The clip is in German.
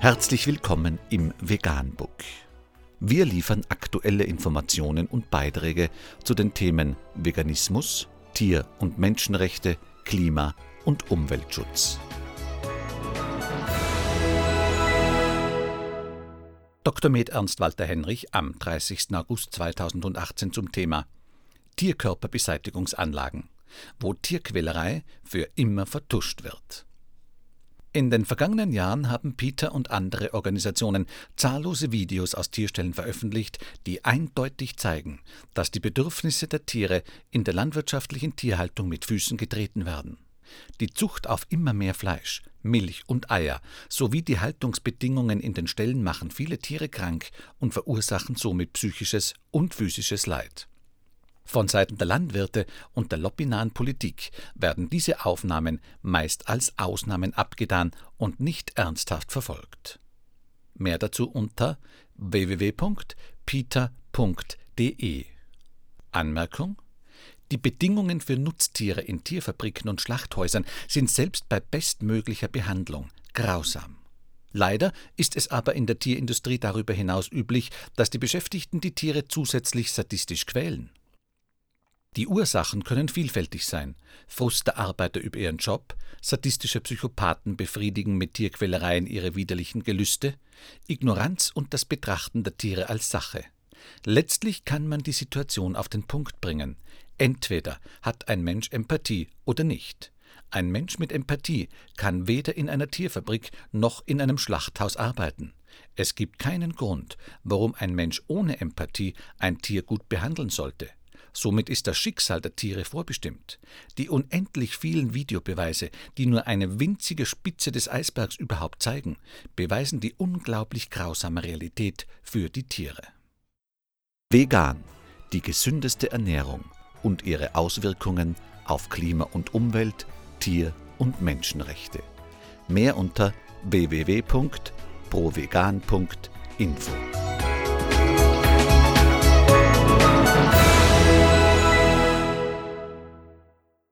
Herzlich willkommen im Veganbook. Wir liefern aktuelle Informationen und Beiträge zu den Themen Veganismus, Tier- und Menschenrechte, Klima- und Umweltschutz. Dr. Med Ernst Walter Henrich am 30. August 2018 zum Thema Tierkörperbeseitigungsanlagen, wo Tierquälerei für immer vertuscht wird. In den vergangenen Jahren haben Peter und andere Organisationen zahllose Videos aus Tierstellen veröffentlicht, die eindeutig zeigen, dass die Bedürfnisse der Tiere in der landwirtschaftlichen Tierhaltung mit Füßen getreten werden. Die Zucht auf immer mehr Fleisch, Milch und Eier sowie die Haltungsbedingungen in den Ställen machen viele Tiere krank und verursachen somit psychisches und physisches Leid. Von Seiten der Landwirte und der lobbynahen Politik werden diese Aufnahmen meist als Ausnahmen abgetan und nicht ernsthaft verfolgt. Mehr dazu unter www.peter.de. Anmerkung die Bedingungen für Nutztiere in Tierfabriken und Schlachthäusern sind selbst bei bestmöglicher Behandlung grausam. Leider ist es aber in der Tierindustrie darüber hinaus üblich, dass die Beschäftigten die Tiere zusätzlich sadistisch quälen. Die Ursachen können vielfältig sein. Frust der Arbeiter über ihren Job, sadistische Psychopathen befriedigen mit Tierquälereien ihre widerlichen Gelüste, Ignoranz und das Betrachten der Tiere als Sache. Letztlich kann man die Situation auf den Punkt bringen. Entweder hat ein Mensch Empathie oder nicht. Ein Mensch mit Empathie kann weder in einer Tierfabrik noch in einem Schlachthaus arbeiten. Es gibt keinen Grund, warum ein Mensch ohne Empathie ein Tier gut behandeln sollte. Somit ist das Schicksal der Tiere vorbestimmt. Die unendlich vielen Videobeweise, die nur eine winzige Spitze des Eisbergs überhaupt zeigen, beweisen die unglaublich grausame Realität für die Tiere. Vegan, die gesündeste Ernährung und ihre Auswirkungen auf Klima und Umwelt, Tier- und Menschenrechte. Mehr unter www.provegan.info.